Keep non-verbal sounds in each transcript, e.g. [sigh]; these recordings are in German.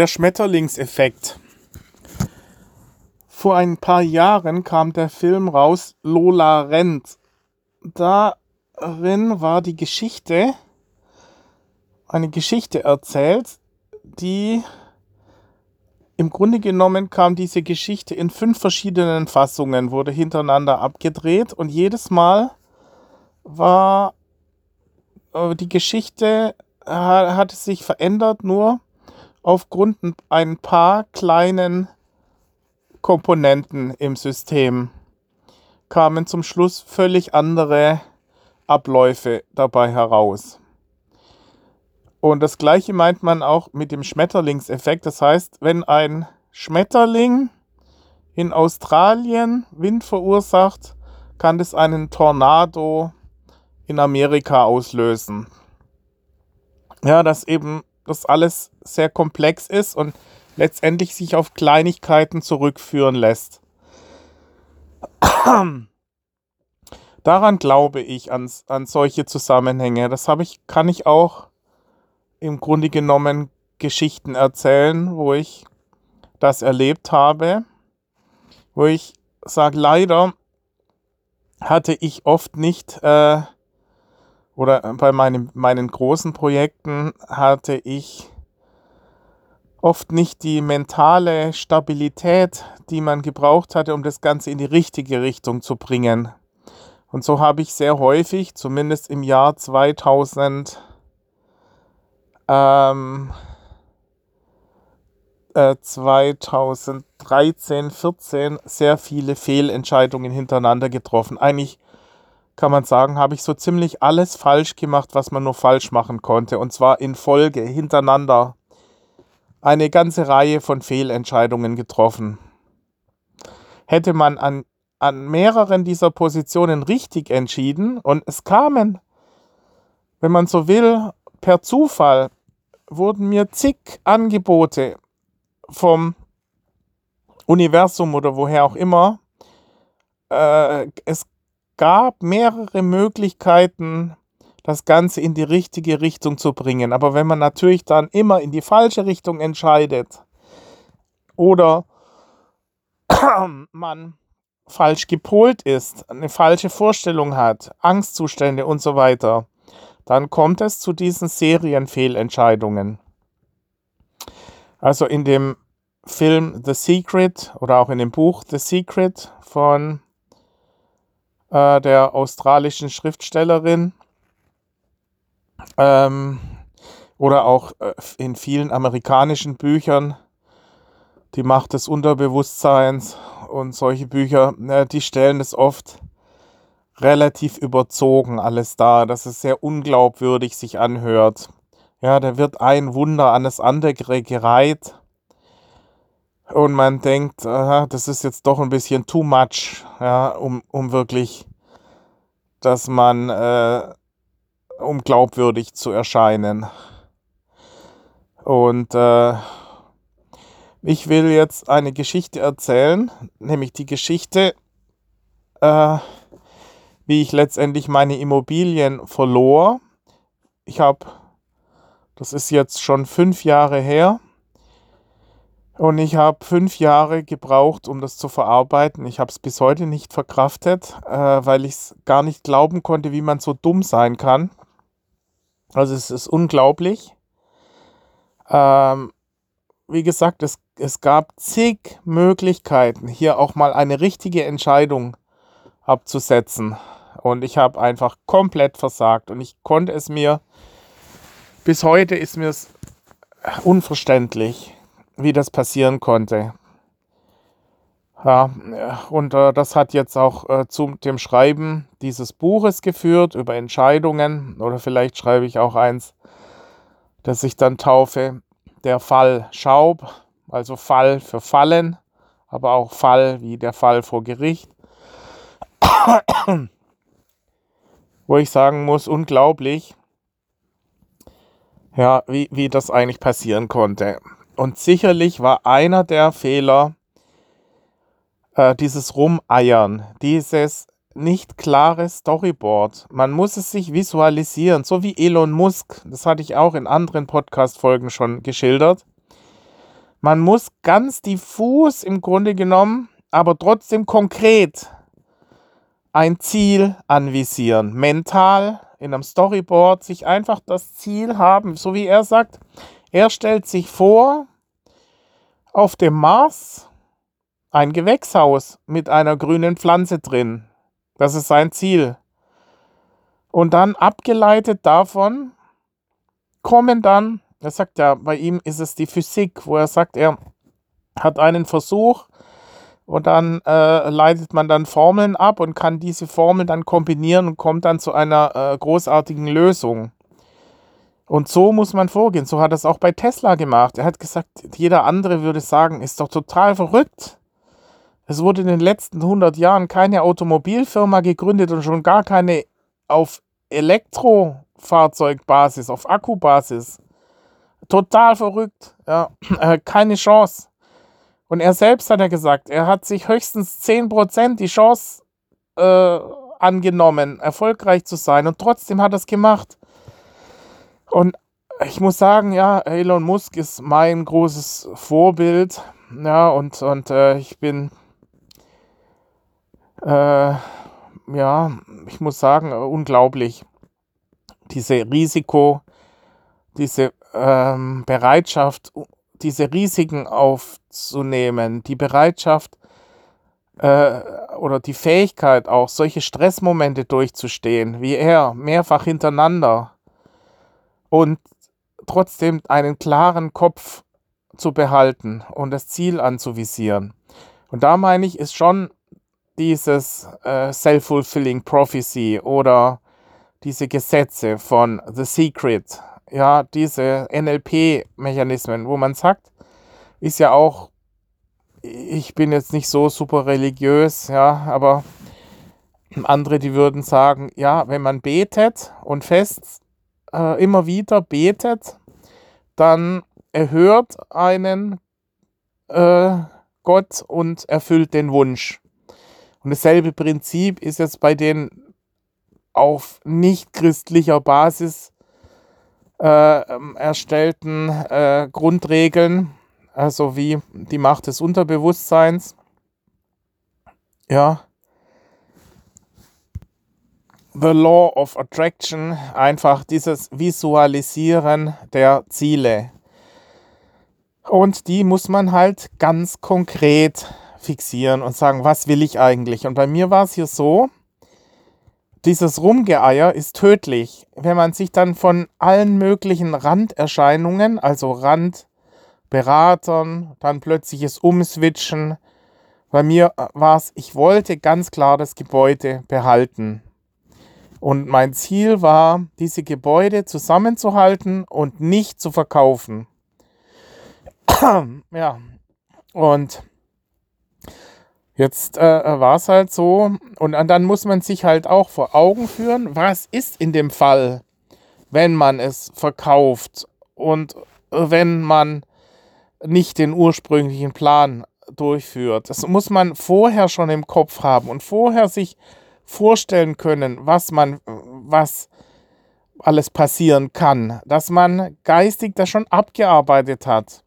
Der Schmetterlingseffekt. Vor ein paar Jahren kam der Film raus Lola rennt. Darin war die Geschichte, eine Geschichte erzählt, die im Grunde genommen kam diese Geschichte in fünf verschiedenen Fassungen, wurde hintereinander abgedreht und jedes Mal war äh, die Geschichte hat sich verändert nur aufgrund ein paar kleinen Komponenten im System kamen zum Schluss völlig andere Abläufe dabei heraus. Und das gleiche meint man auch mit dem Schmetterlingseffekt. Das heißt, wenn ein Schmetterling in Australien Wind verursacht, kann das einen Tornado in Amerika auslösen. Ja, dass eben das alles sehr komplex ist und letztendlich sich auf Kleinigkeiten zurückführen lässt. [clears throat] Daran glaube ich an, an solche Zusammenhänge. Das habe ich, kann ich auch im Grunde genommen Geschichten erzählen, wo ich das erlebt habe, wo ich sage, leider hatte ich oft nicht äh, oder bei meinen, meinen großen Projekten hatte ich oft nicht die mentale Stabilität, die man gebraucht hatte, um das Ganze in die richtige Richtung zu bringen. Und so habe ich sehr häufig, zumindest im Jahr 2000, ähm, äh, 2013, 14 sehr viele Fehlentscheidungen hintereinander getroffen. Eigentlich kann man sagen, habe ich so ziemlich alles falsch gemacht, was man nur falsch machen konnte. Und zwar in Folge, hintereinander. Eine ganze Reihe von Fehlentscheidungen getroffen. Hätte man an, an mehreren dieser Positionen richtig entschieden und es kamen, wenn man so will, per Zufall wurden mir zig Angebote vom Universum oder woher auch immer. Äh, es gab mehrere Möglichkeiten, das Ganze in die richtige Richtung zu bringen. Aber wenn man natürlich dann immer in die falsche Richtung entscheidet oder [clears throat] man falsch gepolt ist, eine falsche Vorstellung hat, Angstzustände und so weiter, dann kommt es zu diesen Serienfehlentscheidungen. Also in dem Film The Secret oder auch in dem Buch The Secret von äh, der australischen Schriftstellerin. Ähm, oder auch äh, in vielen amerikanischen Büchern die Macht des Unterbewusstseins und solche Bücher, äh, die stellen es oft relativ überzogen alles dar, dass es sehr unglaubwürdig sich anhört. Ja, da wird ein Wunder an das andere gereiht und man denkt, aha, das ist jetzt doch ein bisschen too much, ja, um, um wirklich, dass man, äh, um glaubwürdig zu erscheinen. Und äh, ich will jetzt eine Geschichte erzählen, nämlich die Geschichte, äh, wie ich letztendlich meine Immobilien verlor. Ich habe, das ist jetzt schon fünf Jahre her, und ich habe fünf Jahre gebraucht, um das zu verarbeiten. Ich habe es bis heute nicht verkraftet, äh, weil ich es gar nicht glauben konnte, wie man so dumm sein kann. Also es ist unglaublich. Ähm, wie gesagt, es, es gab zig Möglichkeiten, hier auch mal eine richtige Entscheidung abzusetzen. Und ich habe einfach komplett versagt. Und ich konnte es mir, bis heute ist mir es unverständlich wie das passieren konnte. Ja, und äh, das hat jetzt auch äh, zu dem Schreiben dieses Buches geführt über Entscheidungen. Oder vielleicht schreibe ich auch eins, das ich dann taufe, der Fall Schaub, also Fall für Fallen, aber auch Fall wie der Fall vor Gericht. [coughs] Wo ich sagen muss, unglaublich, ja, wie, wie das eigentlich passieren konnte. Und sicherlich war einer der Fehler äh, dieses Rumeiern, dieses nicht klare Storyboard. Man muss es sich visualisieren, so wie Elon Musk. Das hatte ich auch in anderen Podcast-Folgen schon geschildert. Man muss ganz diffus im Grunde genommen, aber trotzdem konkret ein Ziel anvisieren. Mental in einem Storyboard sich einfach das Ziel haben, so wie er sagt, er stellt sich vor, auf dem Mars ein Gewächshaus mit einer grünen Pflanze drin. Das ist sein Ziel. Und dann abgeleitet davon kommen dann, er sagt ja, bei ihm ist es die Physik, wo er sagt, er hat einen Versuch und dann äh, leitet man dann Formeln ab und kann diese Formeln dann kombinieren und kommt dann zu einer äh, großartigen Lösung. Und so muss man vorgehen. So hat er es auch bei Tesla gemacht. Er hat gesagt, jeder andere würde sagen, ist doch total verrückt. Es wurde in den letzten 100 Jahren keine Automobilfirma gegründet und schon gar keine auf Elektrofahrzeugbasis, auf Akkubasis. Total verrückt. Ja, [clears throat] äh, keine Chance. Und er selbst hat ja gesagt, er hat sich höchstens 10% die Chance äh, angenommen, erfolgreich zu sein. Und trotzdem hat er es gemacht. Und ich muss sagen, ja, Elon Musk ist mein großes Vorbild. Ja, und, und äh, ich bin äh, ja, ich muss sagen, unglaublich. Diese Risiko, diese ähm, Bereitschaft, diese Risiken aufzunehmen, die Bereitschaft äh, oder die Fähigkeit auch, solche Stressmomente durchzustehen, wie er, mehrfach hintereinander und trotzdem einen klaren Kopf zu behalten und das Ziel anzuvisieren. Und da meine ich, ist schon dieses äh, Self-Fulfilling Prophecy oder diese Gesetze von The Secret, ja, diese NLP-Mechanismen, wo man sagt, ist ja auch, ich bin jetzt nicht so super religiös, ja, aber andere, die würden sagen, ja, wenn man betet und fest äh, immer wieder betet, dann erhört einen äh, Gott und erfüllt den Wunsch. Und dasselbe Prinzip ist jetzt bei den auf nicht christlicher Basis äh, ähm, erstellten äh, Grundregeln, also wie die Macht des Unterbewusstseins. Ja. The Law of Attraction, einfach dieses Visualisieren der Ziele. Und die muss man halt ganz konkret fixieren und sagen, was will ich eigentlich? Und bei mir war es hier so, dieses Rumgeeier ist tödlich. Wenn man sich dann von allen möglichen Randerscheinungen, also Randberatern, dann plötzliches Umswitchen, bei mir war es, ich wollte ganz klar das Gebäude behalten. Und mein Ziel war, diese Gebäude zusammenzuhalten und nicht zu verkaufen. [clears throat] ja, und Jetzt äh, war es halt so, und dann muss man sich halt auch vor Augen führen, was ist in dem Fall, wenn man es verkauft und wenn man nicht den ursprünglichen Plan durchführt. Das muss man vorher schon im Kopf haben und vorher sich vorstellen können, was man, was alles passieren kann, dass man geistig das schon abgearbeitet hat.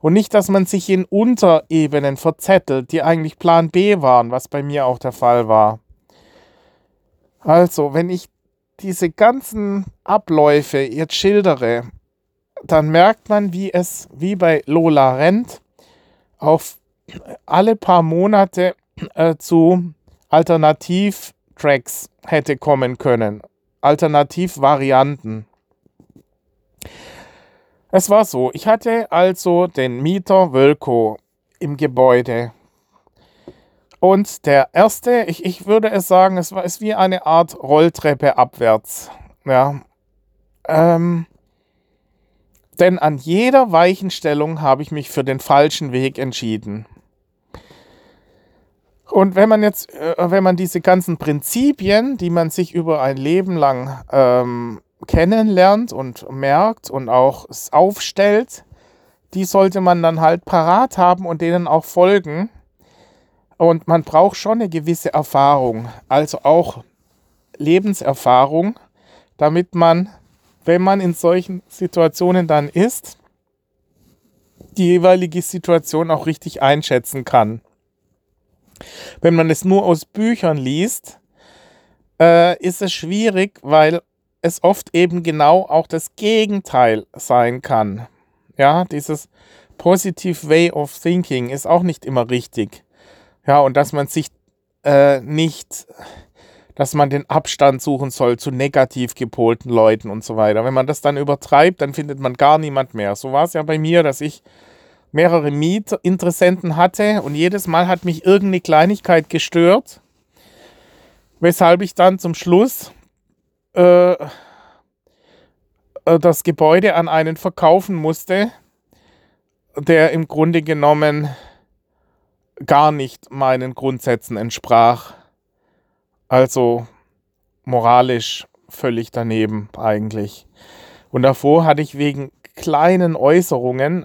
Und nicht, dass man sich in Unterebenen verzettelt, die eigentlich Plan B waren, was bei mir auch der Fall war. Also, wenn ich diese ganzen Abläufe jetzt schildere, dann merkt man, wie es wie bei Lola Rent auf alle paar Monate äh, zu Alternativtracks hätte kommen können. Alternativvarianten. Es war so, ich hatte also den Mieter Wölko im Gebäude. Und der erste, ich, ich würde es sagen, es war ist wie eine Art Rolltreppe abwärts. Ja. Ähm, denn an jeder Weichenstellung habe ich mich für den falschen Weg entschieden. Und wenn man jetzt, äh, wenn man diese ganzen Prinzipien, die man sich über ein Leben lang ähm, kennenlernt und merkt und auch aufstellt, die sollte man dann halt parat haben und denen auch folgen. Und man braucht schon eine gewisse Erfahrung, also auch Lebenserfahrung, damit man, wenn man in solchen Situationen dann ist, die jeweilige Situation auch richtig einschätzen kann. Wenn man es nur aus Büchern liest, äh, ist es schwierig, weil es oft eben genau auch das Gegenteil sein kann. Ja, dieses Positive Way of Thinking ist auch nicht immer richtig. Ja, und dass man sich äh, nicht, dass man den Abstand suchen soll zu negativ gepolten Leuten und so weiter. Wenn man das dann übertreibt, dann findet man gar niemand mehr. So war es ja bei mir, dass ich mehrere Mietinteressenten hatte und jedes Mal hat mich irgendeine Kleinigkeit gestört, weshalb ich dann zum Schluss äh, äh, das Gebäude an einen verkaufen musste, der im Grunde genommen gar nicht meinen Grundsätzen entsprach. Also moralisch völlig daneben eigentlich. Und davor hatte ich wegen kleinen Äußerungen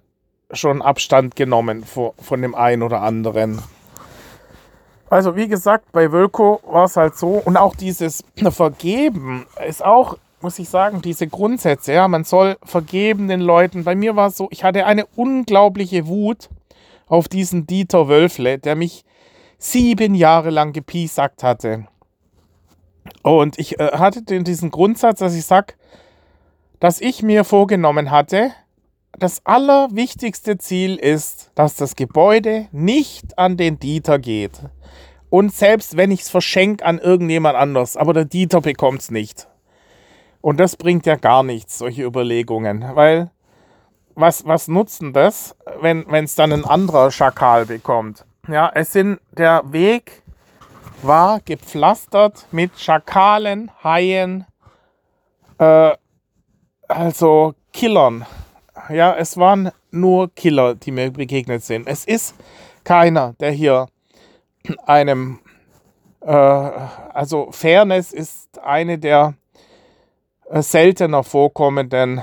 schon Abstand genommen von dem einen oder anderen. Also wie gesagt, bei Wölko war es halt so und auch dieses Vergeben ist auch, muss ich sagen, diese Grundsätze. Ja, man soll vergeben den Leuten. Bei mir war es so, ich hatte eine unglaubliche Wut auf diesen Dieter Wölfle, der mich sieben Jahre lang gepiesackt hatte. Und ich äh, hatte den, diesen Grundsatz, dass ich sage, dass ich mir vorgenommen hatte, das allerwichtigste Ziel ist, dass das Gebäude nicht an den Dieter geht. Und selbst wenn ich es verschenke an irgendjemand anders, aber der Dieter bekommt es nicht. Und das bringt ja gar nichts, solche Überlegungen. Weil was, was nutzen das, wenn es dann ein anderer Schakal bekommt? Ja, es sind, der Weg war gepflastert mit Schakalen, Haien, äh, also Killern. Ja, es waren nur Killer, die mir begegnet sind. Es ist keiner, der hier einem, äh, also Fairness ist eine der äh, seltener vorkommenden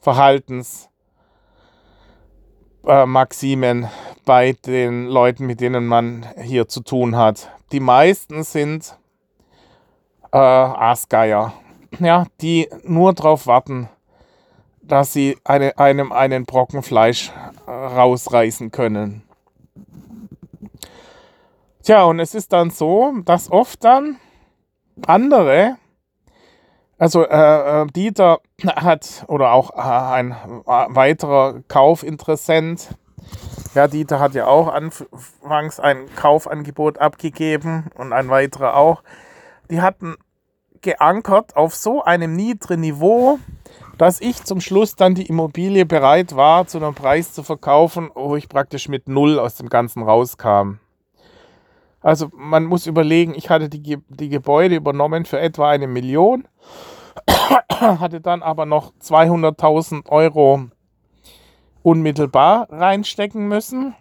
Verhaltensmaximen äh, bei den Leuten, mit denen man hier zu tun hat. Die meisten sind äh, Aasgeier, ja, die nur darauf warten, dass sie eine, einem einen Brocken Fleisch äh, rausreißen können. Tja, und es ist dann so, dass oft dann andere, also äh, äh Dieter [clears throat] hat oder auch äh, ein weiterer Kaufinteressent, ja, Dieter hat ja auch anfangs ein Kaufangebot abgegeben und ein weiterer auch. Die hatten geankert auf so einem niedrigen Niveau, dass ich zum Schluss dann die Immobilie bereit war, zu einem Preis zu verkaufen, wo ich praktisch mit Null aus dem Ganzen rauskam. Also man muss überlegen, ich hatte die, die Gebäude übernommen für etwa eine Million, [coughs] hatte dann aber noch 200.000 Euro unmittelbar reinstecken müssen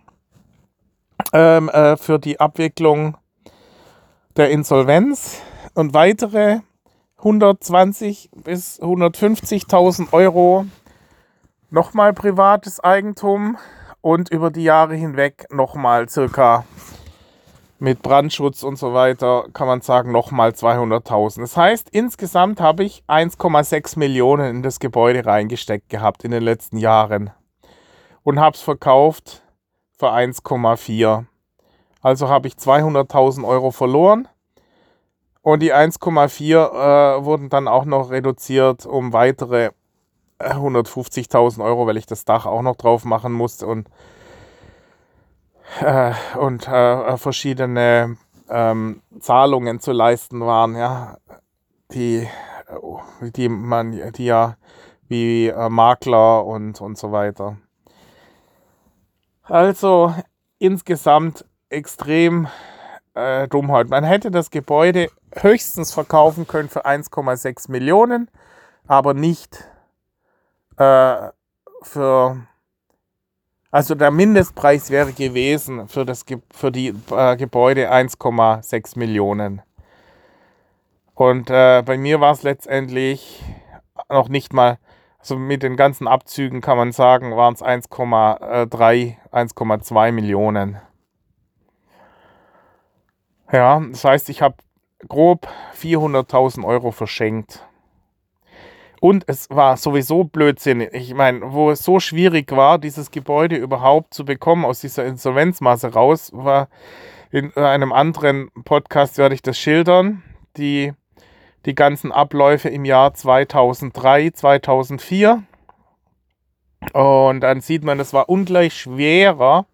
ähm, äh, für die Abwicklung der Insolvenz und weitere 120 bis 150.000 Euro nochmal privates Eigentum und über die Jahre hinweg nochmal circa mit Brandschutz und so weiter kann man sagen nochmal 200.000. Das heißt, insgesamt habe ich 1,6 Millionen in das Gebäude reingesteckt gehabt in den letzten Jahren und habe es verkauft für 1,4. Also habe ich 200.000 Euro verloren und die 1,4 äh, wurden dann auch noch reduziert um weitere 150.000 äh, Euro, weil ich das Dach auch noch drauf machen musste und, äh, und äh, verschiedene ähm, Zahlungen zu leisten waren, ja, die, die man, die ja wie äh, Makler und, und so weiter. Also insgesamt extrem äh, Dummheit. Man hätte das Gebäude höchstens verkaufen können für 1,6 Millionen, aber nicht äh, für. Also der Mindestpreis wäre gewesen für, das, für die äh, Gebäude 1,6 Millionen. Und äh, bei mir war es letztendlich noch nicht mal, also mit den ganzen Abzügen kann man sagen, waren es 1,3, 1,2 Millionen. Ja, das heißt, ich habe grob 400.000 Euro verschenkt. Und es war sowieso blödsinnig. Ich meine, wo es so schwierig war, dieses Gebäude überhaupt zu bekommen aus dieser Insolvenzmasse raus, war in einem anderen Podcast werde ich das schildern. Die, die ganzen Abläufe im Jahr 2003, 2004. Und dann sieht man, es war ungleich schwerer,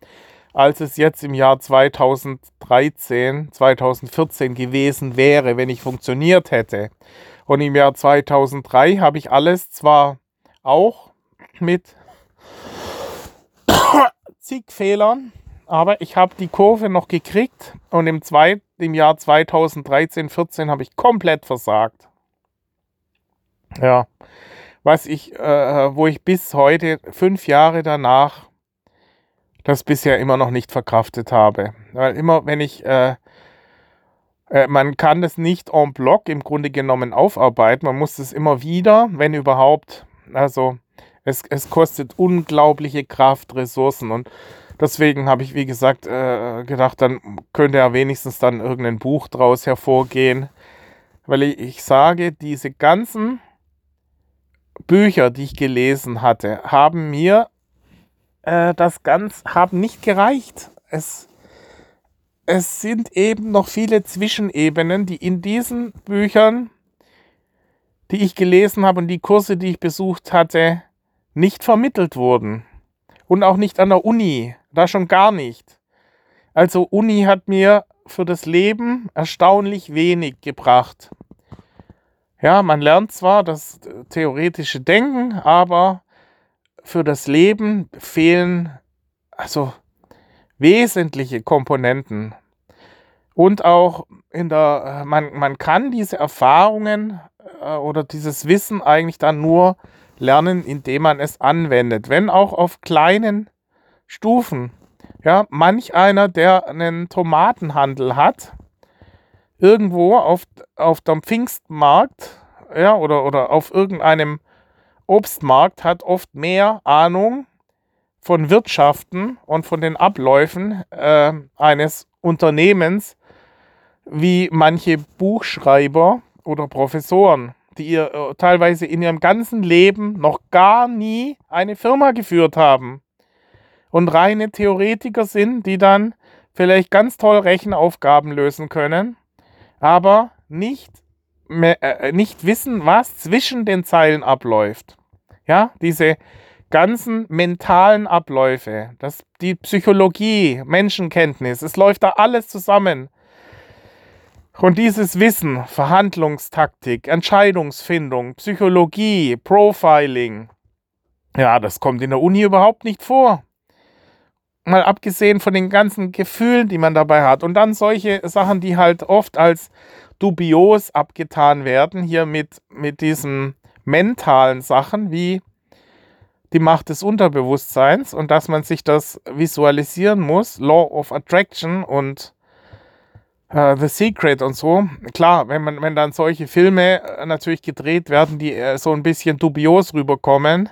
als es jetzt im Jahr 2013, 2014 gewesen wäre, wenn ich funktioniert hätte. Und im Jahr 2003 habe ich alles zwar auch mit [coughs] zig Fehlern, aber ich habe die Kurve noch gekriegt und im, zwei, im Jahr 2013, 14 habe ich komplett versagt. Ja, was ich, äh, wo ich bis heute, fünf Jahre danach, das bisher immer noch nicht verkraftet habe. Weil immer, wenn ich äh, äh, man kann das nicht en bloc im Grunde genommen aufarbeiten. Man muss es immer wieder, wenn überhaupt. Also es, es kostet unglaubliche Kraft, Ressourcen und deswegen habe ich, wie gesagt, äh, gedacht, dann könnte ja wenigstens dann irgendein Buch draus hervorgehen. Weil ich, ich sage, diese ganzen Bücher, die ich gelesen hatte, haben mir äh, das ganz, haben nicht gereicht. Es, es sind eben noch viele Zwischenebenen, die in diesen Büchern, die ich gelesen habe und die Kurse, die ich besucht hatte, nicht vermittelt wurden. Und auch nicht an der Uni, da schon gar nicht. Also Uni hat mir für das Leben erstaunlich wenig gebracht. Ja, man lernt zwar das theoretische Denken, aber für das Leben fehlen also wesentliche Komponenten. Und auch in der, man, man kann diese Erfahrungen äh, oder dieses Wissen eigentlich dann nur lernen, indem man es anwendet, wenn auch auf kleinen Stufen. Ja, manch einer, der einen Tomatenhandel hat, irgendwo auf, auf dem Pfingstmarkt, ja, oder, oder auf irgendeinem Obstmarkt hat oft mehr Ahnung von Wirtschaften und von den Abläufen äh, eines Unternehmens wie manche Buchschreiber oder Professoren, die ihr äh, teilweise in ihrem ganzen Leben noch gar nie eine Firma geführt haben und reine Theoretiker sind, die dann vielleicht ganz toll Rechenaufgaben lösen können, aber nicht, mehr, äh, nicht wissen, was zwischen den Zeilen abläuft. Ja, diese ganzen mentalen Abläufe, das, die Psychologie, Menschenkenntnis, es läuft da alles zusammen. Und dieses Wissen, Verhandlungstaktik, Entscheidungsfindung, Psychologie, Profiling, ja, das kommt in der Uni überhaupt nicht vor. Mal abgesehen von den ganzen Gefühlen, die man dabei hat. Und dann solche Sachen, die halt oft als dubios abgetan werden, hier mit, mit diesen mentalen Sachen wie die Macht des Unterbewusstseins und dass man sich das visualisieren muss, Law of Attraction und äh, The Secret und so. Klar, wenn, man, wenn dann solche Filme äh, natürlich gedreht werden, die äh, so ein bisschen dubios rüberkommen,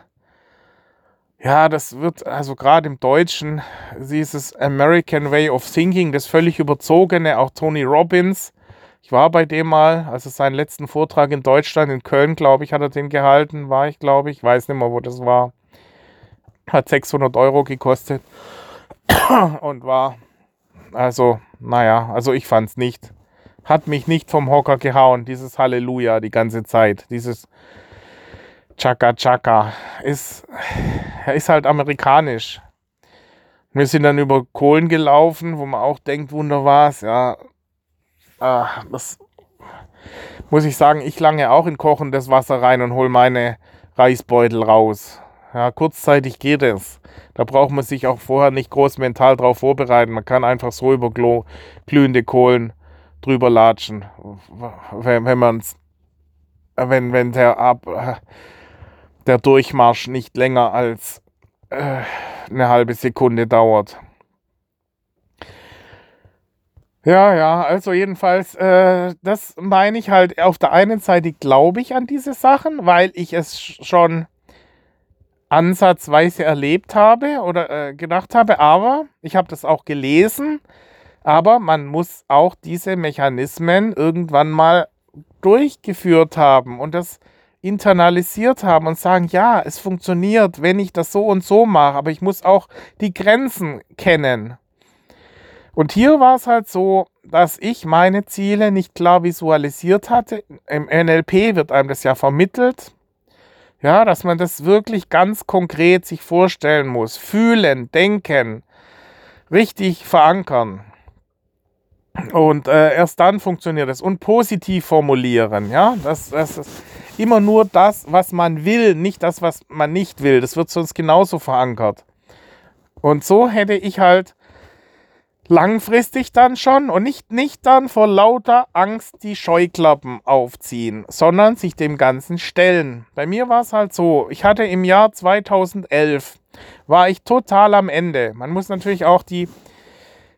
ja, das wird also gerade im Deutschen dieses American Way of Thinking, das völlig überzogene, auch Tony Robbins. Ich war bei dem mal, also seinen letzten Vortrag in Deutschland, in Köln, glaube ich, hat er den gehalten, war ich, glaube ich, weiß nicht mehr, wo das war. Hat 600 Euro gekostet [coughs] und war, also, naja, also ich fand es nicht. Hat mich nicht vom Hocker gehauen, dieses Halleluja die ganze Zeit. Dieses Chaka Chaka ist, ist halt amerikanisch. Wir sind dann über Kohlen gelaufen, wo man auch denkt, wunder was, ja. Äh, das muss ich sagen, ich lange auch in kochendes Wasser rein und hole meine Reisbeutel raus. Ja, kurzzeitig geht es. Da braucht man sich auch vorher nicht groß mental drauf vorbereiten. Man kann einfach so über glühende Kohlen drüber latschen. Wenn, wenn man's, wenn, wenn der Ab, der Durchmarsch nicht länger als äh, eine halbe Sekunde dauert. Ja, ja, also jedenfalls, äh, das meine ich halt, auf der einen Seite glaube ich an diese Sachen, weil ich es schon ansatzweise erlebt habe oder äh, gedacht habe, aber ich habe das auch gelesen, aber man muss auch diese Mechanismen irgendwann mal durchgeführt haben und das internalisiert haben und sagen, ja, es funktioniert, wenn ich das so und so mache, aber ich muss auch die Grenzen kennen. Und hier war es halt so, dass ich meine Ziele nicht klar visualisiert hatte. Im NLP wird einem das ja vermittelt. Ja, dass man das wirklich ganz konkret sich vorstellen muss. Fühlen, denken, richtig verankern. Und äh, erst dann funktioniert es. Und positiv formulieren. Ja, das, das ist immer nur das, was man will, nicht das, was man nicht will. Das wird sonst genauso verankert. Und so hätte ich halt langfristig dann schon und nicht, nicht dann vor lauter Angst die Scheuklappen aufziehen, sondern sich dem Ganzen stellen. Bei mir war es halt so, ich hatte im Jahr 2011, war ich total am Ende. Man muss natürlich auch die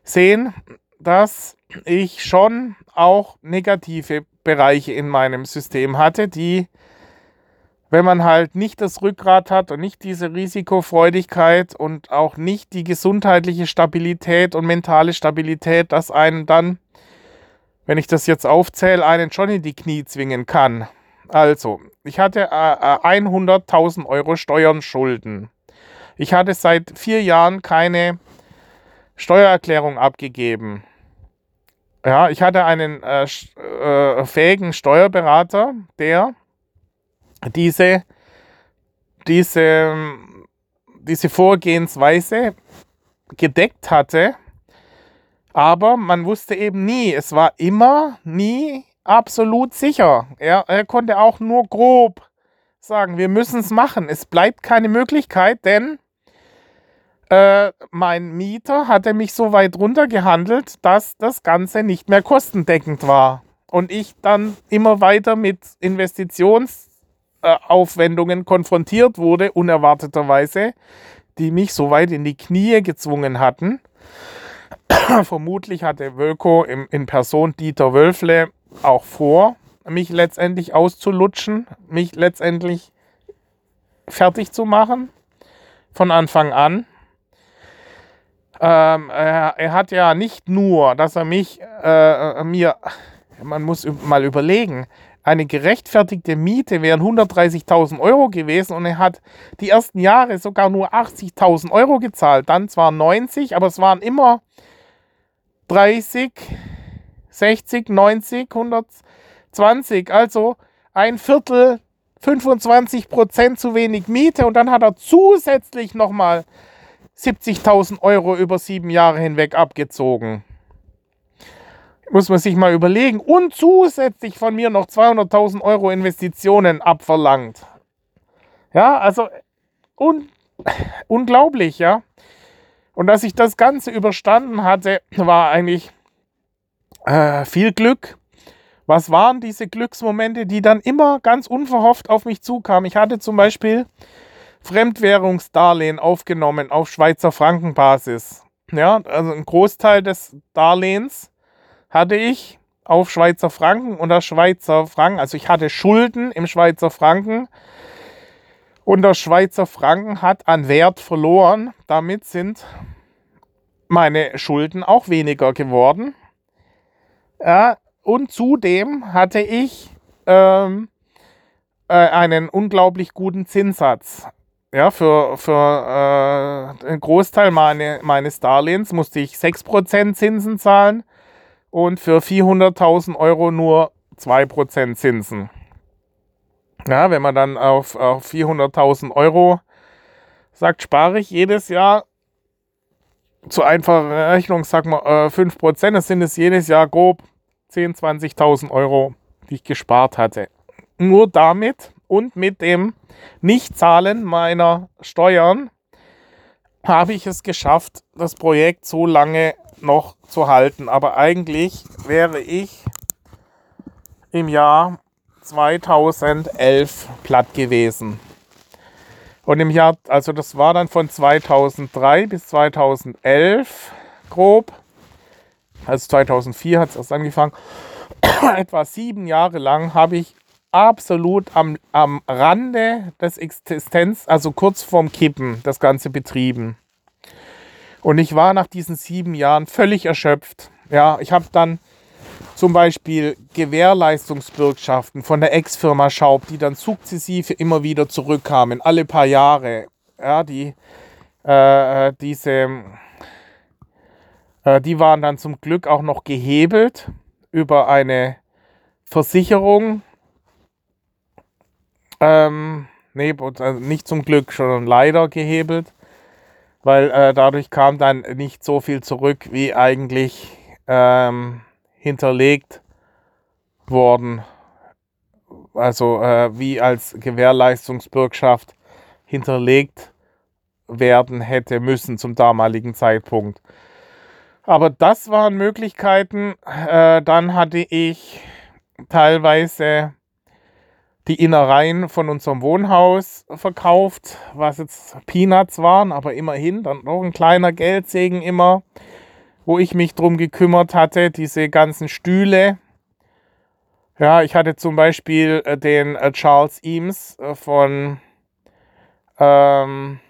sehen, dass ich schon auch negative Bereiche in meinem System hatte, die wenn man halt nicht das Rückgrat hat und nicht diese Risikofreudigkeit und auch nicht die gesundheitliche Stabilität und mentale Stabilität, dass einen dann, wenn ich das jetzt aufzähle, einen schon in die Knie zwingen kann. Also, ich hatte äh, 100.000 äh, Euro Steuern Schulden. Ich hatte seit vier Jahren keine Steuererklärung abgegeben. Ja, ich hatte einen äh, äh, fähigen Steuerberater, der diese, diese, diese Vorgehensweise gedeckt hatte. Aber man wusste eben nie, es war immer nie absolut sicher. Er, er konnte auch nur grob sagen, wir müssen es machen. Es bleibt keine Möglichkeit, denn äh, mein Mieter hatte mich so weit runtergehandelt, dass das Ganze nicht mehr kostendeckend war. Und ich dann immer weiter mit Investitions- Aufwendungen konfrontiert wurde, unerwarteterweise, die mich so weit in die Knie gezwungen hatten. [clears throat] Vermutlich hatte Wölko in Person Dieter Wölfle auch vor, mich letztendlich auszulutschen, mich letztendlich fertig zu machen, von Anfang an. Ähm, er, er, hat ja nicht nur, dass er mich, äh, mir, man muss mal überlegen, eine gerechtfertigte Miete wären 130.000 Euro gewesen und er hat die ersten Jahre sogar nur 80.000 Euro gezahlt. Dann zwar 90, aber es waren immer 30, 60, 90, 120. Also ein Viertel, 25 Prozent zu wenig Miete und dann hat er zusätzlich nochmal 70.000 Euro über sieben Jahre hinweg abgezogen. Muss man sich mal überlegen. Und zusätzlich von mir noch 200.000 Euro Investitionen abverlangt. Ja, also un [laughs] unglaublich, ja. Und dass ich das Ganze überstanden hatte, war eigentlich äh, viel Glück. Was waren diese Glücksmomente, die dann immer ganz unverhofft auf mich zukamen? Ich hatte zum Beispiel Fremdwährungsdarlehen aufgenommen auf Schweizer Frankenbasis. Ja, also ein Großteil des Darlehens hatte ich auf Schweizer Franken das Schweizer Franken, also ich hatte Schulden im Schweizer Franken und der Schweizer Franken hat an Wert verloren. Damit sind meine Schulden auch weniger geworden. Ja, und zudem hatte ich ähm, äh, einen unglaublich guten Zinssatz. Ja, für, für äh, einen Großteil meine, meines Darlehens musste ich 6% Zinsen zahlen und für 400.000 Euro nur 2% Zinsen. Ja, wenn man dann auf, auf 400.000 Euro sagt, spare ich jedes Jahr zu einfacher Rechnung, sag mal äh, 5%, das sind es jedes Jahr grob 10.000, 20.000 Euro, die ich gespart hatte. Nur damit und mit dem Nichtzahlen meiner Steuern habe ich es geschafft, das Projekt so lange noch zu halten. Aber eigentlich wäre ich im Jahr 2011 platt gewesen. Und im Jahr, also das war dann von 2003 bis 2011 grob, also 2004 hat es erst angefangen, [coughs] etwa sieben Jahre lang habe ich absolut am, am Rande des Existenz, also kurz vorm Kippen, das Ganze betrieben. Und ich war nach diesen sieben Jahren völlig erschöpft. Ja, ich habe dann zum Beispiel Gewährleistungsbürgschaften von der Ex-Firma Schaub, die dann sukzessive immer wieder zurückkamen, alle paar Jahre. Ja, die, äh, diese, äh, die waren dann zum Glück auch noch gehebelt über eine Versicherung. Ähm, nee, also nicht zum Glück, sondern leider gehebelt, weil äh, dadurch kam dann nicht so viel zurück, wie eigentlich ähm, hinterlegt worden, also äh, wie als Gewährleistungsbürgschaft hinterlegt werden hätte müssen zum damaligen Zeitpunkt. Aber das waren Möglichkeiten. Äh, dann hatte ich teilweise die Innereien von unserem Wohnhaus verkauft, was jetzt Peanuts waren, aber immerhin dann noch ein kleiner Geldsegen immer wo ich mich drum gekümmert hatte, diese ganzen Stühle. Ja, ich hatte zum Beispiel äh, den äh, Charles Eames äh, von ähm,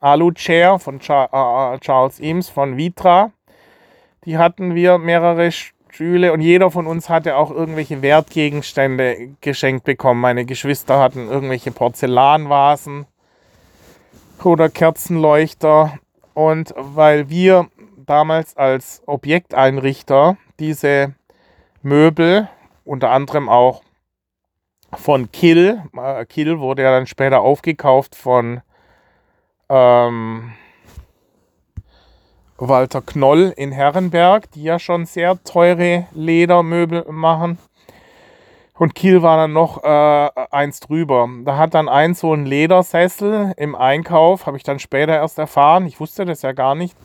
Alu Chair von Char Charles Eames von Vitra. Die hatten wir mehrere Stühle und jeder von uns hatte auch irgendwelche Wertgegenstände geschenkt bekommen. Meine Geschwister hatten irgendwelche Porzellanvasen oder Kerzenleuchter. Und weil wir damals als Objekteinrichter diese Möbel, unter anderem auch von Kill. Äh, Kill wurde ja dann später aufgekauft von ähm, Walter Knoll in Herrenberg, die ja schon sehr teure Ledermöbel machen. Und Kiel war dann noch äh, eins drüber. Da hat dann ein so ein Ledersessel im Einkauf, habe ich dann später erst erfahren, ich wusste das ja gar nicht,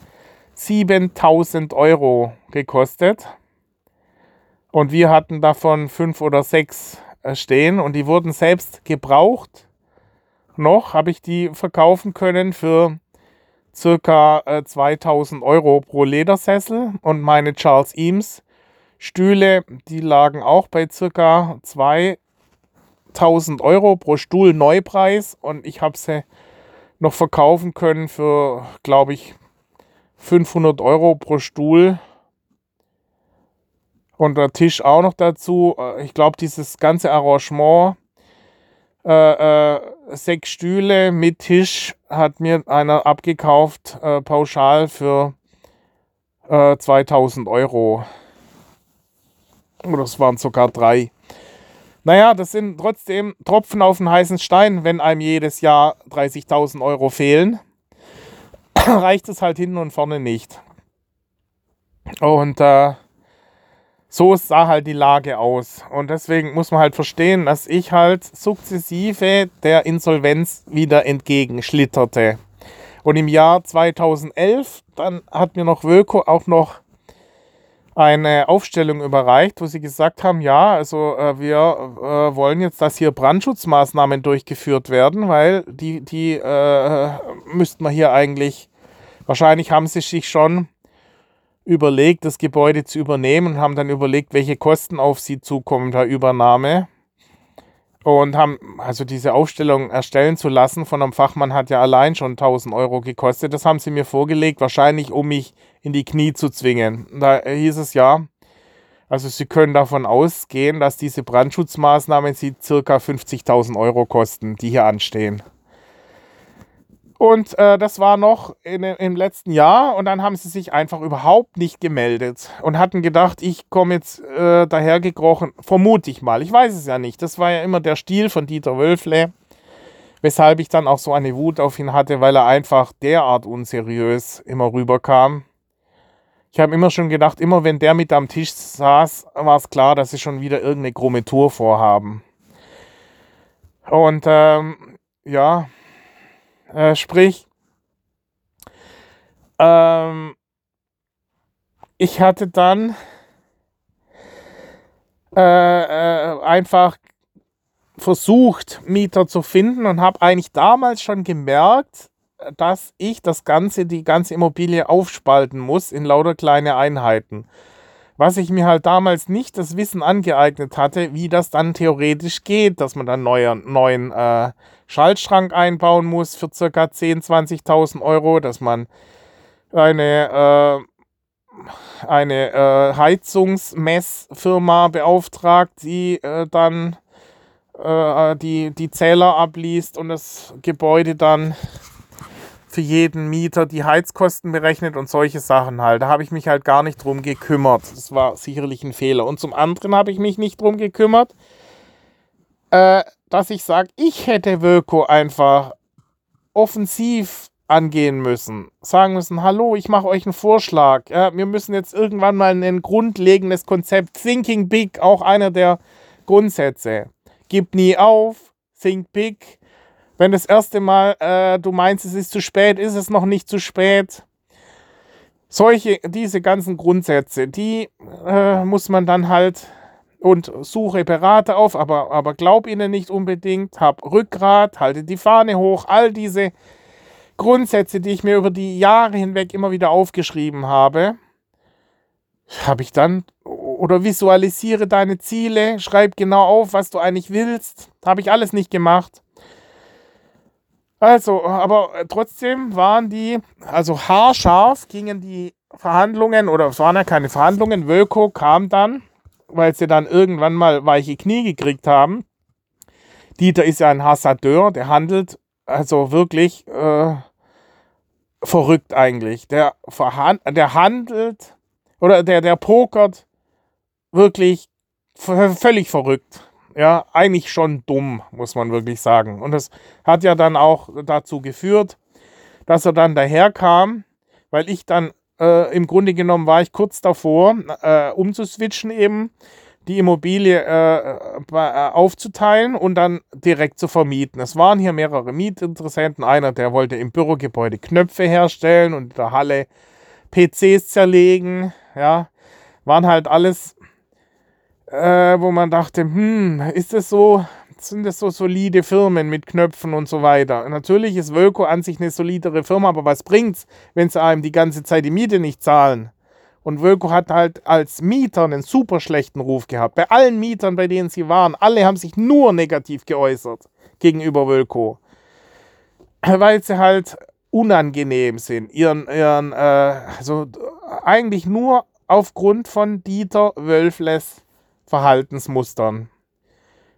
7000 Euro gekostet. Und wir hatten davon fünf oder sechs äh, stehen und die wurden selbst gebraucht. Noch habe ich die verkaufen können für circa 2000 äh, Euro pro Ledersessel und meine Charles Eames Stühle, die lagen auch bei circa 2000 Euro pro Stuhl Neupreis und ich habe sie noch verkaufen können für, glaube ich, 500 Euro pro Stuhl. Und der Tisch auch noch dazu. Äh, ich glaube, dieses ganze Arrangement, äh, äh, sechs Stühle mit Tisch, hat mir einer abgekauft, äh, pauschal für 2000 äh, Euro. Oder es waren sogar drei. Naja, das sind trotzdem Tropfen auf den heißen Stein, wenn einem jedes Jahr 30.000 Euro fehlen. [clears throat] reicht es halt hinten und vorne nicht. Und äh, so sah halt die Lage aus. Und deswegen muss man halt verstehen, dass ich halt sukzessive der Insolvenz wieder entgegenschlitterte. Und im Jahr 2011, dann hat mir noch Wölko auch noch eine Aufstellung überreicht, wo sie gesagt haben, ja, also äh, wir äh, wollen jetzt, dass hier Brandschutzmaßnahmen durchgeführt werden, weil die, die äh, müssten wir hier eigentlich Wahrscheinlich haben sie sich schon überlegt, das Gebäude zu übernehmen und haben dann überlegt, welche Kosten auf sie zukommen der Übernahme. Und haben also diese Aufstellung erstellen zu lassen von einem Fachmann hat ja allein schon 1000 Euro gekostet. Das haben sie mir vorgelegt, wahrscheinlich um mich in die Knie zu zwingen. Da hieß es ja, also Sie können davon ausgehen, dass diese Brandschutzmaßnahmen Sie circa 50.000 Euro kosten, die hier anstehen. Und äh, das war noch in, im letzten Jahr und dann haben sie sich einfach überhaupt nicht gemeldet und hatten gedacht, ich komme jetzt äh, dahergekrochen, vermute ich mal. Ich weiß es ja nicht. Das war ja immer der Stil von Dieter Wölfle, weshalb ich dann auch so eine Wut auf ihn hatte, weil er einfach derart unseriös immer rüberkam. Ich habe immer schon gedacht, immer wenn der mit am Tisch saß, war es klar, dass sie schon wieder irgendeine krumme Tour vorhaben. Und ähm, ja, äh, sprich, ähm, ich hatte dann äh, äh, einfach versucht, Mieter zu finden und habe eigentlich damals schon gemerkt, dass ich das Ganze, die ganze Immobilie aufspalten muss in lauter kleine Einheiten. Was ich mir halt damals nicht das Wissen angeeignet hatte, wie das dann theoretisch geht, dass man dann neuen, neuen äh, Schaltschrank einbauen muss für ca. 10.000, 20.000 Euro, dass man eine eine äh, Heizungsmessfirma beauftragt, die äh, dann äh, die, die Zähler abliest und das Gebäude dann für jeden Mieter die Heizkosten berechnet und solche Sachen halt. Da habe ich mich halt gar nicht drum gekümmert. Das war sicherlich ein Fehler. Und zum anderen habe ich mich nicht drum gekümmert, äh, dass ich sage, ich hätte Wilco einfach offensiv angehen müssen. Sagen müssen, hallo, ich mache euch einen Vorschlag. Ja, wir müssen jetzt irgendwann mal ein grundlegendes Konzept. Thinking Big, auch einer der Grundsätze. Gib nie auf, think big wenn das erste Mal äh, du meinst, es ist zu spät, ist es noch nicht zu spät. Solche, diese ganzen Grundsätze, die äh, muss man dann halt und suche Berater auf, aber, aber glaub ihnen nicht unbedingt, hab Rückgrat, halte die Fahne hoch, all diese Grundsätze, die ich mir über die Jahre hinweg immer wieder aufgeschrieben habe, habe ich dann oder visualisiere deine Ziele, schreib genau auf, was du eigentlich willst, habe ich alles nicht gemacht. Also, aber trotzdem waren die, also haarscharf gingen die Verhandlungen, oder es waren ja keine Verhandlungen, Wölko kam dann, weil sie dann irgendwann mal weiche Knie gekriegt haben. Dieter ist ja ein Hassadeur, der handelt also wirklich äh, verrückt eigentlich. Der, der handelt oder der, der pokert wirklich völlig verrückt ja, eigentlich schon dumm, muss man wirklich sagen. Und das hat ja dann auch dazu geführt, dass er dann daherkam, weil ich dann äh, im Grunde genommen war ich kurz davor, äh, umzuswitchen eben, die Immobilie äh, äh, aufzuteilen und dann direkt zu vermieten. Es waren hier mehrere Mietinteressenten. Einer, der wollte im Bürogebäude Knöpfe herstellen und in der Halle PCs zerlegen. Ja, waren halt alles äh, wo man dachte, hm, ist das so, sind das so solide Firmen mit Knöpfen und so weiter? natürlich ist Wölko an sich eine solidere Firma, aber was bringt's, wenn sie einem die ganze Zeit die Miete nicht zahlen? Und Wölko hat halt als Mieter einen super schlechten Ruf gehabt. Bei allen Mietern, bei denen sie waren, alle haben sich nur negativ geäußert gegenüber Wölko. Weil sie halt unangenehm sind. Ihren, ihren, äh, also eigentlich nur aufgrund von Dieter Wölfles Verhaltensmustern,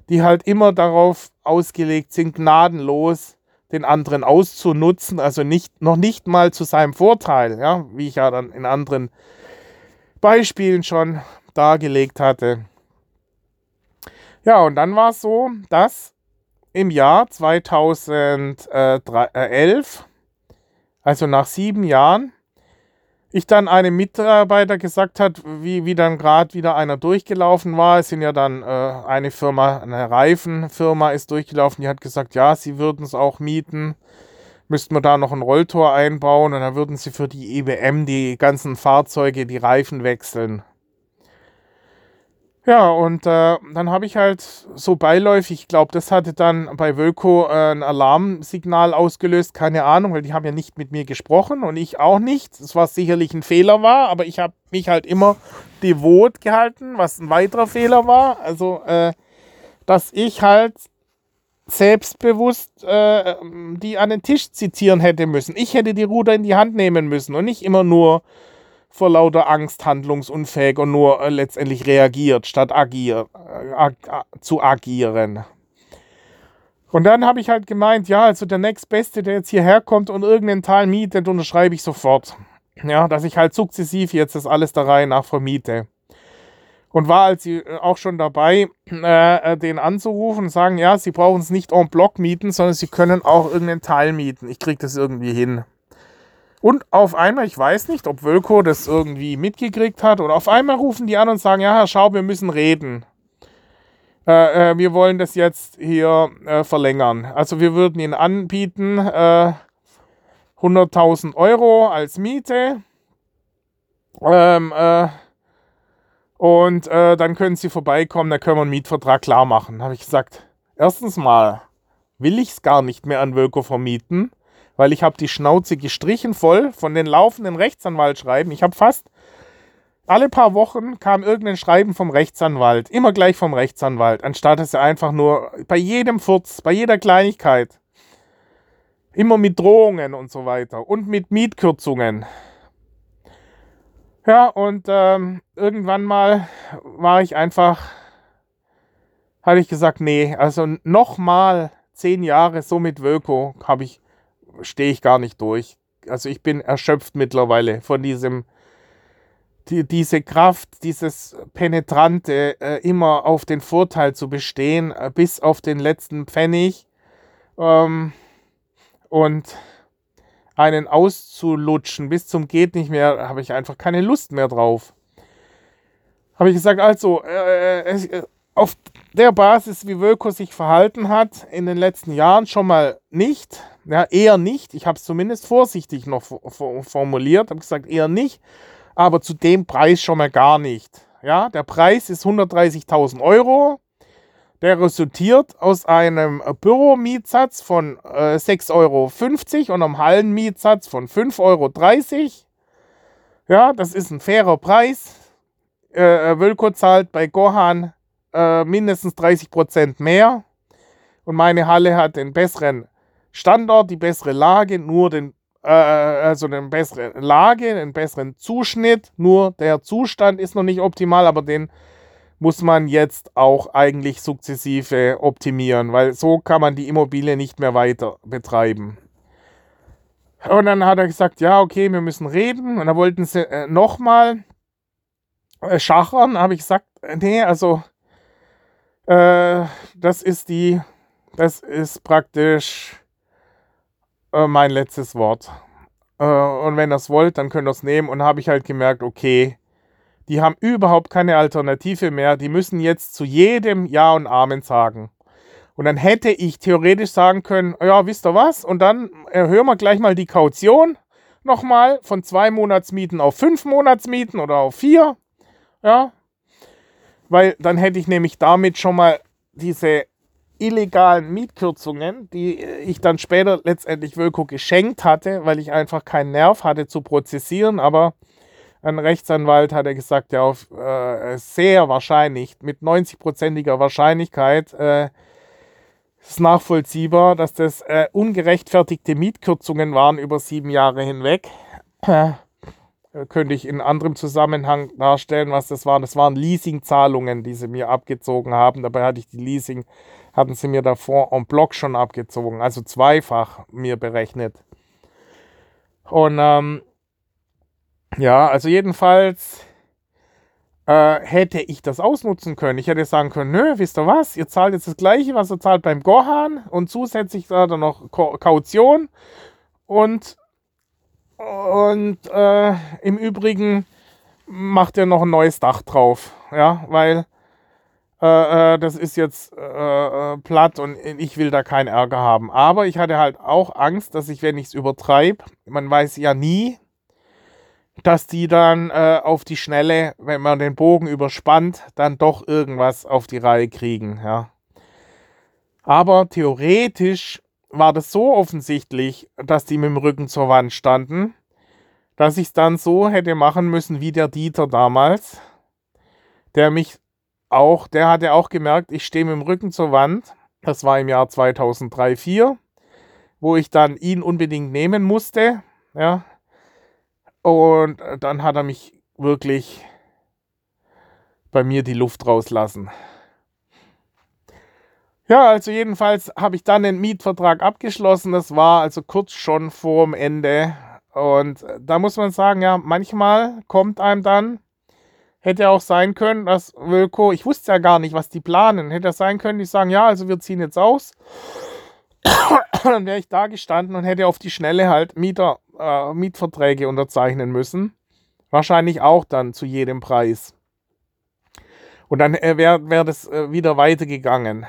die halt immer darauf ausgelegt sind, gnadenlos den anderen auszunutzen, also nicht, noch nicht mal zu seinem Vorteil, ja, wie ich ja dann in anderen Beispielen schon dargelegt hatte. Ja, und dann war es so, dass im Jahr 2011, also nach sieben Jahren, ich dann einem Mitarbeiter gesagt hat, wie, wie dann gerade wieder einer durchgelaufen war. Es sind ja dann äh, eine Firma, eine Reifenfirma ist durchgelaufen, die hat gesagt, ja, sie würden es auch mieten. Müssten wir da noch ein Rolltor einbauen und dann würden sie für die IBM die ganzen Fahrzeuge, die Reifen wechseln. Ja, und äh, dann habe ich halt so beiläufig, ich glaube, das hatte dann bei Wölko äh, ein Alarmsignal ausgelöst, keine Ahnung, weil die haben ja nicht mit mir gesprochen und ich auch nicht. Das war sicherlich ein Fehler war, aber ich habe mich halt immer devot gehalten, was ein weiterer Fehler war. Also, äh, dass ich halt selbstbewusst äh, die an den Tisch zitieren hätte müssen. Ich hätte die Ruder in die Hand nehmen müssen und nicht immer nur vor lauter Angst handlungsunfähig und nur äh, letztendlich reagiert, statt agier, äh, ag, zu agieren. Und dann habe ich halt gemeint, ja, also der nächstbeste, der jetzt hierher kommt und irgendeinen Teil mietet, unterschreibe ich sofort. Ja, dass ich halt sukzessiv jetzt das alles der Reihe nach vermiete. Und war als sie äh, auch schon dabei, äh, den anzurufen und sagen, ja, sie brauchen es nicht en bloc mieten, sondern sie können auch irgendeinen Teil mieten. Ich kriege das irgendwie hin. Und auf einmal, ich weiß nicht, ob Wölko das irgendwie mitgekriegt hat, oder auf einmal rufen die an und sagen, ja, Herr Schau, wir müssen reden. Äh, äh, wir wollen das jetzt hier äh, verlängern. Also wir würden Ihnen anbieten 100.000 äh, Euro als Miete. Ähm, äh, und äh, dann können Sie vorbeikommen, dann können wir einen Mietvertrag klar machen. Habe ich gesagt, erstens mal will ich es gar nicht mehr an Wölko vermieten weil ich habe die Schnauze gestrichen voll von den laufenden Rechtsanwaltschreiben. Ich habe fast alle paar Wochen kam irgendein Schreiben vom Rechtsanwalt, immer gleich vom Rechtsanwalt, anstatt dass er einfach nur bei jedem Furz, bei jeder Kleinigkeit, immer mit Drohungen und so weiter und mit Mietkürzungen. Ja, und ähm, irgendwann mal war ich einfach, hatte ich gesagt, nee, also nochmal zehn Jahre so mit Wölko habe ich, stehe ich gar nicht durch. Also ich bin erschöpft mittlerweile von diesem, die, diese Kraft, dieses Penetrante, äh, immer auf den Vorteil zu bestehen, äh, bis auf den letzten Pfennig. Ähm, und einen auszulutschen bis zum geht nicht mehr, habe ich einfach keine Lust mehr drauf. Habe ich gesagt, also äh, äh, auf der Basis, wie Wölko sich verhalten hat in den letzten Jahren, schon mal nicht. Ja, eher nicht. Ich habe es zumindest vorsichtig noch formuliert, habe gesagt, eher nicht. Aber zu dem Preis schon mal gar nicht. Ja, der Preis ist 130.000 Euro. Der resultiert aus einem Büromietsatz von äh, 6,50 Euro und einem Hallenmietsatz von 5,30 Euro. Ja, das ist ein fairer Preis. Äh, äh Wölko zahlt bei Gohan äh, mindestens 30 Prozent mehr. Und meine Halle hat den besseren Standort, die bessere Lage, nur den, äh, also eine bessere Lage, einen besseren Zuschnitt. Nur der Zustand ist noch nicht optimal, aber den muss man jetzt auch eigentlich sukzessive optimieren, weil so kann man die Immobilie nicht mehr weiter betreiben. Und dann hat er gesagt, ja, okay, wir müssen reden. Und dann wollten sie äh, nochmal äh, schachern. habe ich gesagt, nee, also äh, das ist die, das ist praktisch äh, mein letztes Wort. Äh, und wenn ihr es wollt, dann könnt ihr es nehmen. Und habe ich halt gemerkt, okay, die haben überhaupt keine Alternative mehr. Die müssen jetzt zu jedem Ja und Amen sagen. Und dann hätte ich theoretisch sagen können, ja, wisst ihr was? Und dann erhöhen wir gleich mal die Kaution nochmal von zwei Monatsmieten auf fünf Monatsmieten oder auf vier. Ja. Weil dann hätte ich nämlich damit schon mal diese illegalen Mietkürzungen, die ich dann später letztendlich Wölko geschenkt hatte, weil ich einfach keinen Nerv hatte zu prozessieren, aber ein Rechtsanwalt hat er gesagt, ja, auf äh, sehr wahrscheinlich, mit 90-prozentiger Wahrscheinlichkeit äh, ist nachvollziehbar, dass das äh, ungerechtfertigte Mietkürzungen waren über sieben Jahre hinweg. Äh, könnte ich in anderem Zusammenhang darstellen, was das waren. Das waren Leasingzahlungen, die sie mir abgezogen haben. Dabei hatte ich die Leasing, hatten sie mir davor en bloc schon abgezogen, also zweifach mir berechnet. Und ähm, ja, also jedenfalls äh, hätte ich das ausnutzen können. Ich hätte sagen können, nö, wisst ihr was, ihr zahlt jetzt das gleiche, was ihr zahlt beim Gohan und zusätzlich da dann noch Kaution und, und äh, im Übrigen macht ihr noch ein neues Dach drauf, ja, weil äh, äh das ist jetzt äh, äh, platt und ich will da keinen Ärger haben. Aber ich hatte halt auch Angst, dass ich, wenn ich es übertreibe, man weiß ja nie, dass die dann äh, auf die Schnelle, wenn man den Bogen überspannt, dann doch irgendwas auf die Reihe kriegen. Ja. Aber theoretisch war das so offensichtlich, dass die mit dem Rücken zur Wand standen, dass ich es dann so hätte machen müssen wie der Dieter damals, der mich auch, der hatte auch gemerkt, ich stehe mit dem Rücken zur Wand. Das war im Jahr 2003, 2004, wo ich dann ihn unbedingt nehmen musste. Ja, und dann hat er mich wirklich bei mir die Luft rauslassen. Ja, also jedenfalls habe ich dann den Mietvertrag abgeschlossen. Das war also kurz schon vorm Ende. Und da muss man sagen, ja, manchmal kommt einem dann, hätte auch sein können, dass Wilko, ich wusste ja gar nicht, was die planen, hätte sein können, die sagen, ja, also wir ziehen jetzt aus. [coughs] dann wäre ich da gestanden und hätte auf die Schnelle halt Mieter, äh, Mietverträge unterzeichnen müssen. Wahrscheinlich auch dann zu jedem Preis. Und dann äh, wäre wär das äh, wieder weitergegangen.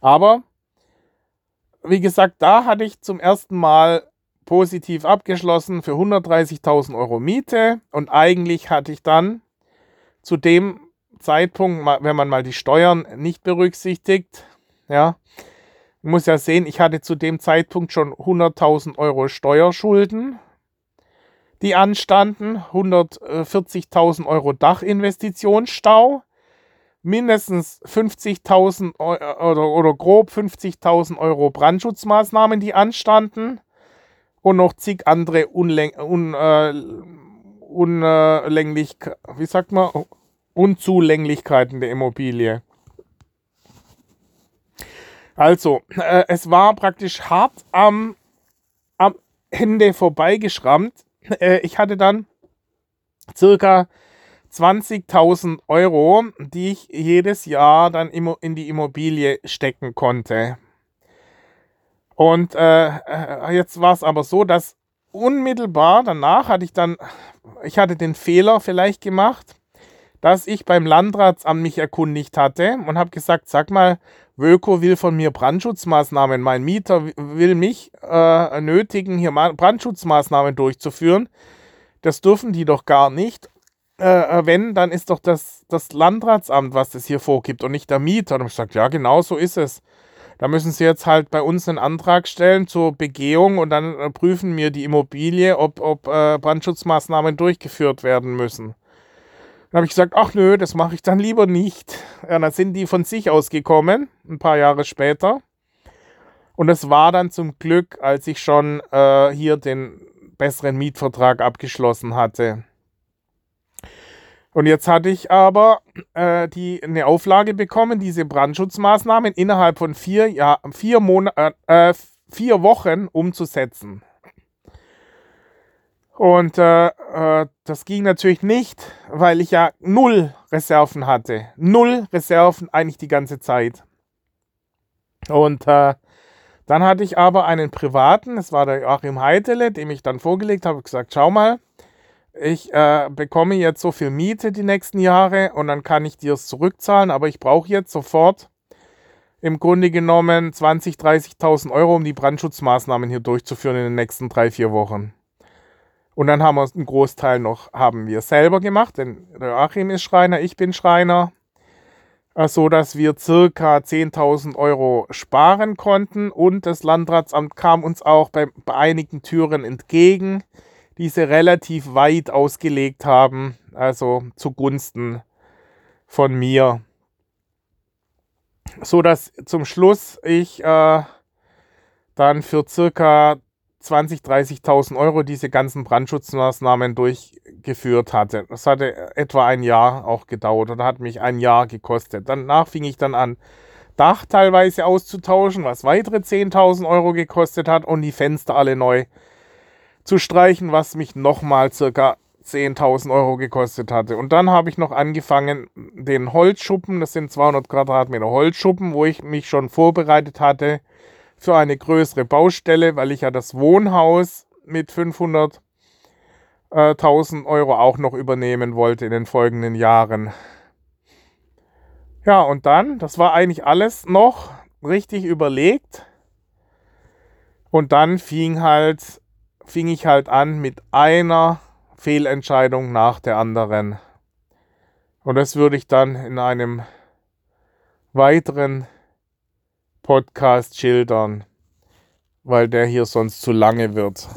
Aber, wie gesagt, da hatte ich zum ersten Mal positiv abgeschlossen für 130.000 Euro Miete. Und eigentlich hatte ich dann zu dem Zeitpunkt, wenn man mal die Steuern nicht berücksichtigt, ja, ich muss ja sehen, ich hatte zu dem Zeitpunkt schon 100.000 Euro Steuerschulden, die anstanden, 140.000 Euro Dachinvestitionsstau, mindestens 50.000 oder, oder grob 50.000 Euro Brandschutzmaßnahmen, die anstanden und noch zig andere Unlen un, äh, Unlänglich, wie sagt man, Unzulänglichkeiten der Immobilie. Also, äh, es war praktisch hart am, am Ende vorbeigeschrammt. Äh, ich hatte dann circa 20.000 Euro, die ich jedes Jahr dann in die Immobilie stecken konnte. Und äh, äh jetzt war es aber so, dass unmittelbar danach hatte ich dann, ich hatte den Fehler vielleicht gemacht, dass ich beim Landratsamt mich erkundigt hatte und habe gesagt, sag mal, Wölko will von mir Brandschutzmaßnahmen, mein Mieter will mich äh, nötigen, hier Brandschutzmaßnahmen durchzuführen. Das dürfen die doch gar nicht. Äh, äh, wenn, dann ist doch das, das Landratsamt, was das hier vorgibt und nicht der Mieter. Und ich gesagt, ja, genau so ist es. Da müssen Sie jetzt halt bei uns einen Antrag stellen zur Begehung und dann äh, prüfen wir die Immobilie, ob, ob äh, Brandschutzmaßnahmen durchgeführt werden müssen. Dann habe ich gesagt, ach nö, das mache ich dann lieber nicht. Ja, dann sind die von sich aus gekommen, ein paar Jahre später. Und es war dann zum Glück, als ich schon äh, hier den besseren Mietvertrag abgeschlossen hatte. Und jetzt hatte ich aber äh, die, eine Auflage bekommen, diese Brandschutzmaßnahmen innerhalb von vier, ja, vier, Monat, äh, äh, vier Wochen umzusetzen. Und äh, äh, das ging natürlich nicht, weil ich ja null Reserven hatte. Null Reserven eigentlich die ganze Zeit. Und äh, dann hatte ich aber einen privaten, das war der Joachim Heitele, dem ich dann vorgelegt habe, gesagt, schau mal, ich äh, bekomme jetzt so viel Miete die nächsten Jahre und dann kann ich dir es zurückzahlen, aber ich brauche jetzt sofort im Grunde genommen 20.000, 30.000 Euro, um die Brandschutzmaßnahmen hier durchzuführen in den nächsten drei, vier Wochen. Und dann haben wir einen Großteil noch, haben wir selber gemacht, denn Joachim ist Schreiner, ich bin Schreiner, äh, so dass wir circa 10.000 Euro sparen konnten und das Landratsamt kam uns auch bei, bei einigen Türen entgegen diese relativ weit ausgelegt haben, also zugunsten von mir. So dass zum Schluss ich äh, dann für circa 20.000, 30.000 Euro diese ganzen Brandschutzmaßnahmen durchgeführt hatte. Das hatte etwa ein Jahr auch gedauert oder hat mich ein Jahr gekostet. Danach fing ich dann an, Dach teilweise auszutauschen, was weitere 10.000 Euro gekostet hat und die Fenster alle neu zu streichen, was mich nochmal circa 10.000 Euro gekostet hatte. Und dann habe ich noch angefangen, den Holzschuppen, das sind 200 Quadratmeter Holzschuppen, wo ich mich schon vorbereitet hatte für eine größere Baustelle, weil ich ja das Wohnhaus mit 500.000 äh, Euro auch noch übernehmen wollte in den folgenden Jahren. Ja, und dann, das war eigentlich alles noch richtig überlegt. Und dann fing halt fing ich halt an mit einer Fehlentscheidung nach der anderen. Und das würde ich dann in einem weiteren Podcast schildern, weil der hier sonst zu lange wird.